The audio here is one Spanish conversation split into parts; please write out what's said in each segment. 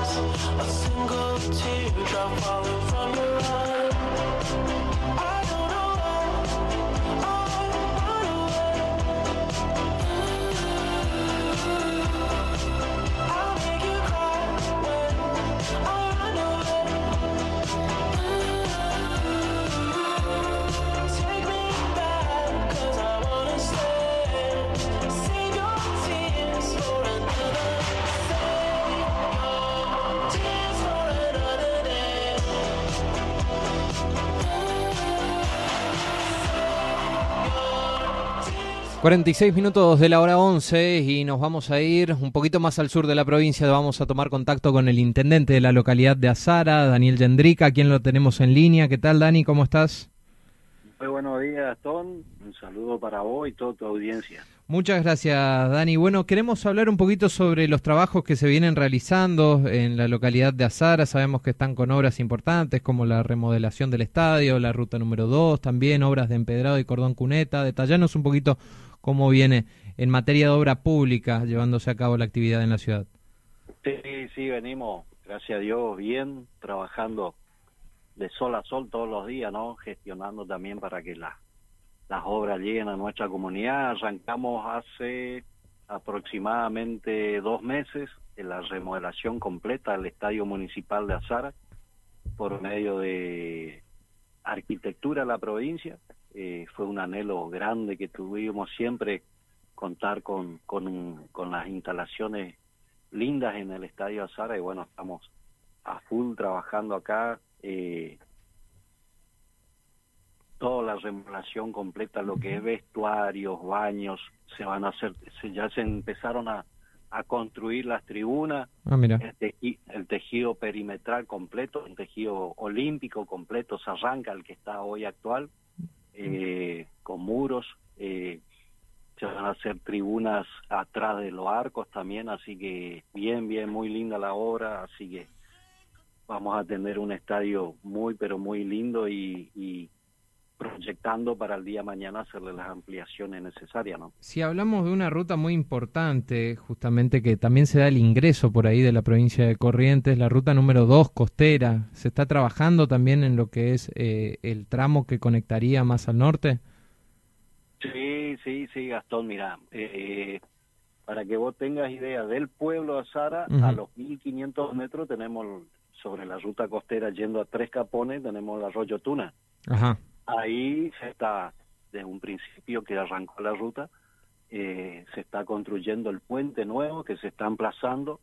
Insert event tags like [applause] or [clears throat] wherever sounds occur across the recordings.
A single teardrop falling 46 minutos de la hora 11 y nos vamos a ir un poquito más al sur de la provincia. Vamos a tomar contacto con el intendente de la localidad de Azara, Daniel Yendrica, a quien lo tenemos en línea. ¿Qué tal, Dani? ¿Cómo estás? Muy buenos días, Gastón. Un saludo para vos y toda tu audiencia. Muchas gracias, Dani. Bueno, queremos hablar un poquito sobre los trabajos que se vienen realizando en la localidad de Azara. Sabemos que están con obras importantes como la remodelación del estadio, la ruta número 2, también obras de empedrado y cordón cuneta. Detallanos un poquito cómo viene en materia de obra pública llevándose a cabo la actividad en la ciudad. Sí, sí, venimos, gracias a Dios, bien, trabajando de sol a sol todos los días, ¿no? Gestionando también para que la- las obras lleguen a nuestra comunidad. Arrancamos hace aproximadamente dos meses en la remodelación completa del Estadio Municipal de Azara por medio de arquitectura de la provincia. Eh, fue un anhelo grande que tuvimos siempre contar con, con, un- con las instalaciones lindas en el Estadio Azara y bueno, estamos a full trabajando acá. Eh, toda la remodelación completa, lo que es vestuarios, baños, se van a hacer, se, ya se empezaron a, a construir las tribunas, Ah, mira. el, teji- el tejido perimetral completo, el tejido olímpico completo, se arranca el que está hoy actual, eh, con muros, eh, se van a hacer tribunas atrás de los arcos también, así que bien, bien, muy linda la obra, así que vamos a tener un estadio muy, pero muy lindo y, y proyectando para el día de mañana hacerle las ampliaciones necesarias, ¿no? Si hablamos de una ruta muy importante, justamente que también se da el ingreso por ahí de la provincia de Corrientes, la ruta número 2, costera, ¿se está trabajando también en lo que es eh, el tramo que conectaría más al norte? Sí, sí, sí, Gastón, mira, eh, para que vos tengas idea, del pueblo de Azara a los 1500 metros tenemos sobre la ruta costera yendo a Tres Capones, tenemos el arroyo Tuna. Ajá. Ahí se está, desde un principio que arrancó la ruta, eh, se está construyendo el puente nuevo que se está emplazando,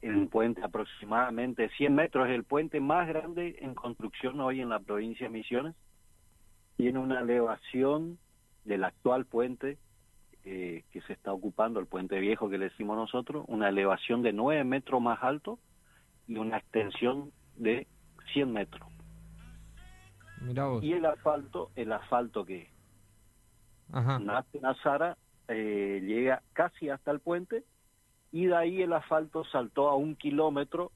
el puente aproximadamente 100 metros, es el puente más grande en construcción hoy en la provincia de Misiones. Tiene una elevación del actual puente eh, que se está ocupando, el puente viejo que le decimos nosotros, una elevación de 9 metros más alto y una extensión de 100 metros. Vos. Y el asfalto, el asfalto que Ajá. nace en Azara eh, llega casi hasta el puente y de ahí el asfalto saltó a un kilómetro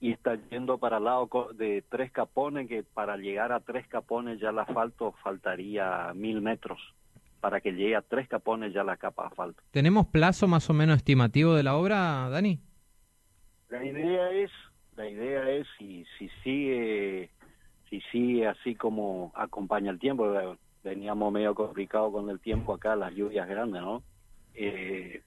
y está yendo para el lado de Tres Capones, que para llegar a Tres Capones ya el asfalto faltaría mil metros. Para que llegue a Tres Capones ya la capa de asfalto. ¿Tenemos plazo más o menos estimativo de la obra, Dani? La idea es, la idea es si, si sigue, si sigue así como acompaña el tiempo, eh, veníamos medio complicado con el tiempo acá, las lluvias grandes, ¿no? Eh,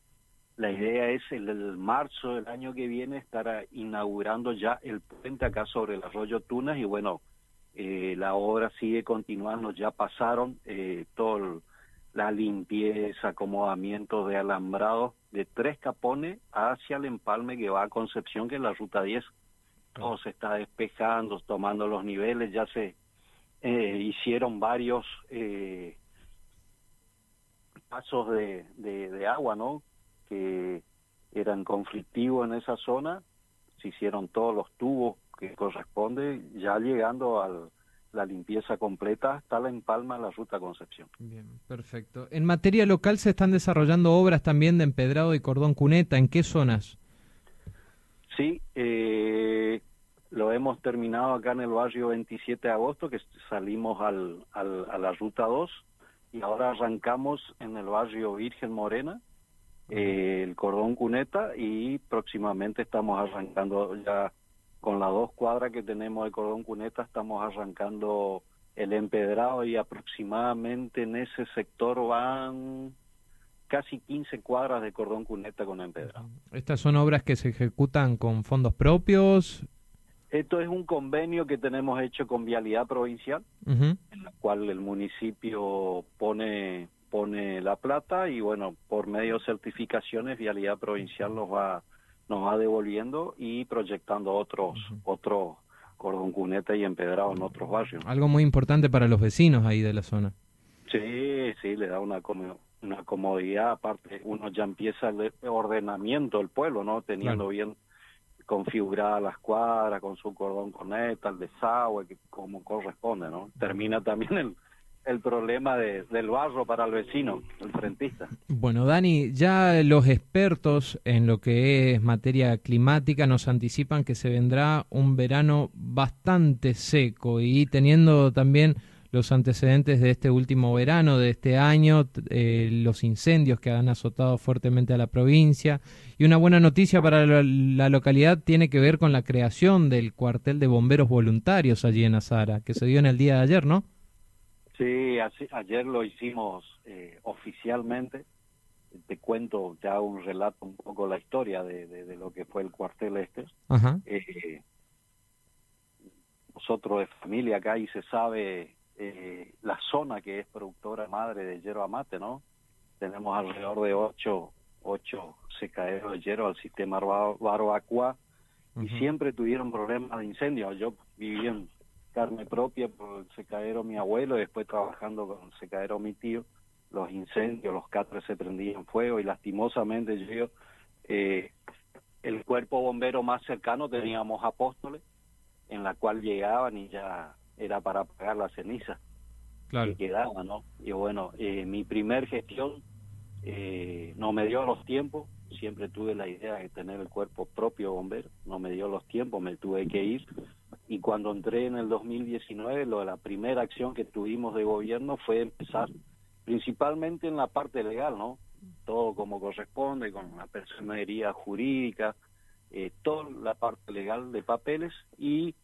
la idea es el, el marzo del año que viene estar inaugurando ya el puente acá sobre el arroyo Tunas y bueno, eh, la obra sigue continuando, ya pasaron eh, todo el- la limpieza, acomodamiento de alambrado de tres capones hacia el empalme que va a Concepción, que es la ruta 10. Todo se está despejando, tomando los niveles, ya se eh, hicieron varios eh, pasos de, de, de agua, ¿no? Que eran conflictivos en esa zona, se hicieron todos los tubos que corresponde, ya llegando a la limpieza completa hasta la empalma la ruta Concepción. Bien, perfecto. En materia local se están desarrollando obras también de empedrado y cordón cuneta. ¿En qué zonas? Sí, eh, lo hemos terminado acá en el barrio 27 de agosto, que salimos al, al- a la ruta 2 y ahora arrancamos en el barrio Virgen Morena eh, el cordón cuneta y próximamente estamos arrancando ya con las dos cuadras que tenemos de cordón cuneta, estamos arrancando el empedrado y aproximadamente en ese sector van casi 15 cuadras de cordón cuneta con empedrado. ¿Estas son obras que se ejecutan con fondos propios? Esto es un convenio que tenemos hecho con Vialidad Provincial, en la cual el municipio pone pone la plata y bueno, por medio de certificaciones Vialidad Provincial nos va nos va devolviendo y proyectando otros otros cordón cuneta y empedrado en otros barrios. Algo muy importante para los vecinos ahí de la zona. Sí, sí, le da una una comodidad, aparte uno ya empieza el ordenamiento del pueblo, ¿no? Teniendo Claro. bien configuradas las cuadras, con su cordón conecta, el desagüe, que como corresponde, ¿no? Termina también el, el problema de, del barro para el vecino, el frentista. Bueno, Dani, ya los expertos en lo que es materia climática nos anticipan que se vendrá un verano bastante seco y teniendo también los antecedentes de este último verano, de este año, eh, los incendios que han azotado fuertemente a la provincia. Y una buena noticia para la, la localidad tiene que ver con la creación del cuartel de bomberos voluntarios allí en Azara, que se dio en el día de ayer, ¿no? Sí, así- ayer lo hicimos eh, oficialmente. Te cuento, te hago un relato un poco la historia de, de- de lo que fue el cuartel este. Ajá. eh, nosotros de familia acá y se sabe eh, la zona que es productora madre de yerba mate, ¿no? Tenemos alrededor de ocho, ocho secaderos de hierro al sistema Barba- Barbacoa y siempre tuvieron problemas de incendio. Yo viví en carne propia por el secadero mi abuelo y después trabajando con el secadero mi tío. Los incendios, los catres se prendían fuego y lastimosamente yo, eh, el cuerpo bombero más cercano teníamos apóstoles en la cual llegaban y ya era para apagar la ceniza Claro. que quedaba, ¿no? Y bueno, eh, mi primer gestión eh, no me dio los tiempos, siempre tuve la idea de tener el cuerpo propio bombero, no me dio los tiempos, me tuve que ir y cuando entré en el 2019, lo de la primera acción que tuvimos de gobierno fue empezar principalmente en la parte legal, ¿no? Todo como corresponde, con la personería jurídica, eh, toda la parte legal de papeles y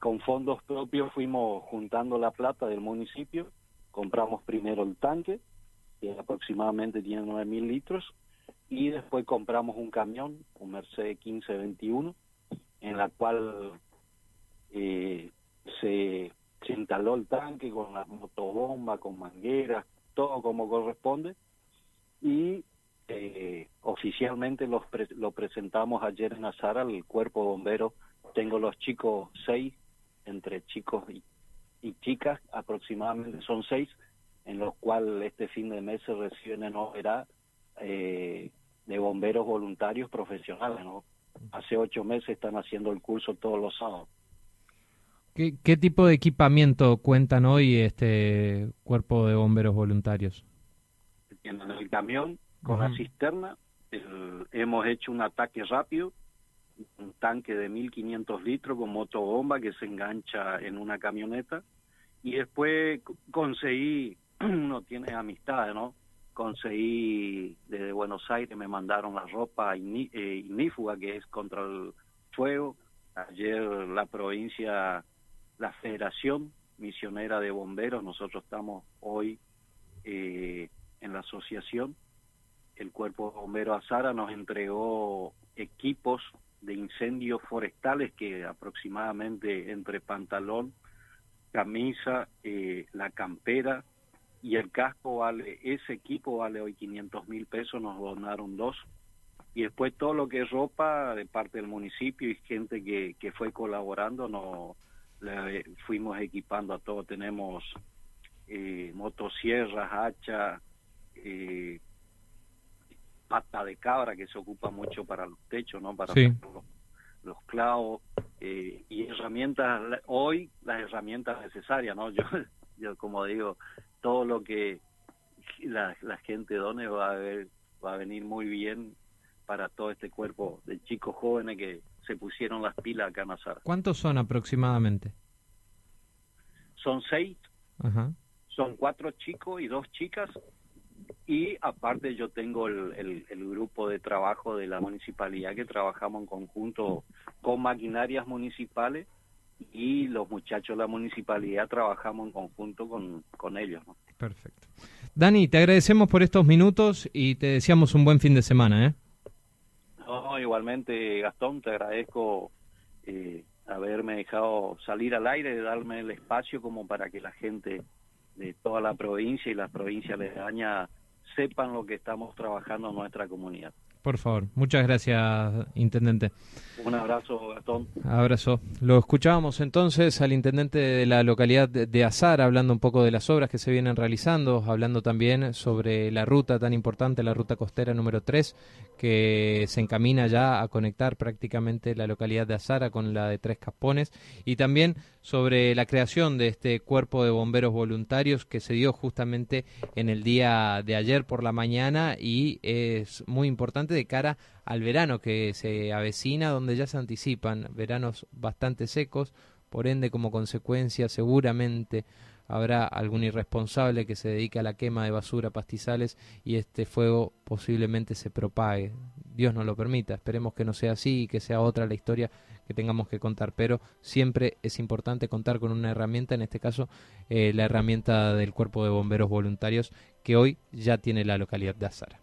con fondos propios fuimos juntando la plata del municipio, compramos primero el tanque, que aproximadamente tiene 9.000 litros, y después compramos un camión, un Mercedes 1521, en la cual eh, se, se instaló el tanque con la motobomba, con mangueras, todo como corresponde, y eh, oficialmente los pre- lo presentamos ayer en Azara al cuerpo bombero. Tengo los chicos seis, entre chicos y, y chicas, aproximadamente son seis, en los cuales este fin de mes se reciben en obra eh, de bomberos voluntarios profesionales. ¿no? Hace ocho meses están haciendo el curso todos los sábados. ¿Qué, qué tipo de equipamiento cuentan hoy este cuerpo de bomberos voluntarios? tienen el camión con la Ujú. cisterna. el- hemos hecho un ataque rápido, un tanque de 1500 litros con motobomba que se engancha en una camioneta. Y después conseguí, [clears throat] uno tiene amistades, ¿no? Conseguí desde Buenos Aires, me mandaron la ropa igni- eh, que es contra el fuego. Ayer la provincia, la Federación Misionera de Bomberos, nosotros estamos hoy eh, en la asociación, el Cuerpo Bombero Azara nos entregó equipos de incendios forestales que aproximadamente entre pantalón, camisa, eh, la campera y el casco vale, ese equipo vale hoy 500 mil pesos, nos donaron dos. Y después todo lo que es ropa de parte del municipio y gente que, que fue colaborando, nos le fuimos equipando a todos. Tenemos eh, motosierras, hachas, eh, pata de cabra que se ocupa mucho para los techos, ¿no? Para Sí. los, los clavos eh, y herramientas. Hoy las herramientas necesarias, ¿no? [laughs] Yo, yo como digo, todo lo que la, la gente done va a ver, va a venir muy bien para todo este cuerpo de chicos jóvenes que se pusieron las pilas acá en Azara. ¿Cuántos son aproximadamente? Son seis Ajá. son cuatro chicos y dos chicas Y aparte yo tengo el, el, el grupo de trabajo de la municipalidad que trabajamos en conjunto con maquinarias municipales y los muchachos de la municipalidad trabajamos en conjunto con, con ellos. ¿no? Perfecto. Dani, te agradecemos por estos minutos y te deseamos un buen fin de semana. ¿eh? No, igualmente, Gastón, te agradezco eh, haberme dejado salir al aire, darme el espacio como para que la gente de toda la provincia y las provincias aledañas sepan lo que estamos trabajando en nuestra comunidad. Por favor, muchas gracias, intendente. Un abrazo, Gastón. Abrazo. Lo escuchábamos entonces al intendente de la localidad de Azar, hablando un poco de las obras que se vienen realizando, hablando también sobre la ruta tan importante, la ruta costera número 3, que se encamina ya a conectar prácticamente la localidad de Azara con la de Tres Caspones, y también sobre la creación de este cuerpo de bomberos voluntarios que se dio justamente en el día de ayer por la mañana y es muy importante de cara al verano que se avecina, donde ya se anticipan veranos bastante secos, por ende como consecuencia seguramente habrá algún irresponsable que se dedique a la quema de basura, pastizales y este fuego posiblemente se propague. Dios no lo permita, esperemos que no sea así y que sea otra la historia que tengamos que contar, pero siempre es importante contar con una herramienta, en este caso eh, la herramienta del Cuerpo de Bomberos Voluntarios que hoy ya tiene la localidad de Azara.